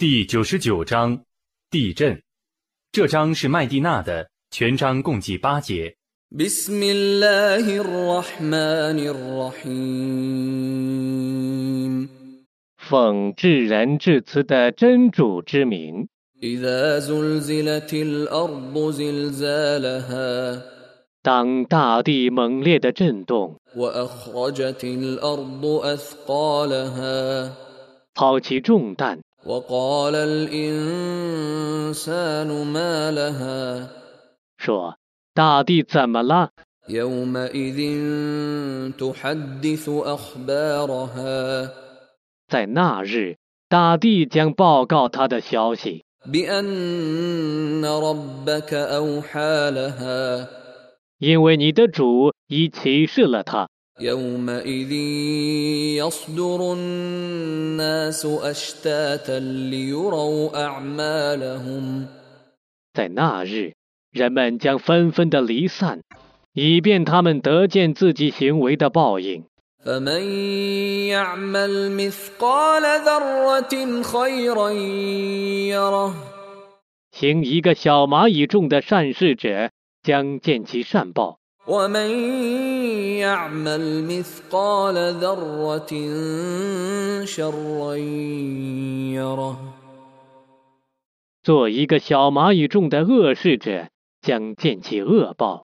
第九十九章，地震。这章是麦地那的，全章共计八节。奉至仁至慈的真主之名。当大地猛烈的震动，抛起重担。وقال الإنسان ما لها 说：“大地怎么了？ يومئذ تحدث أخبارها 在那日，大地将报告他的消息， بأن ربك أوحى لها 因为你的主已启示了他。 يومئذ يصدر الناس أشتاتا ليروا أعمالهم 在那日，人们将纷纷的离散，以便他们得见自己行为的报应。 فمن يعمل مثقال ذرة خيرا يره 行一个小蚂蚁重的善事者，将见其善报； ومن يعمل مثقال ذرة شرا يره 做一个小蚂蚁重的恶事者，将见其恶报。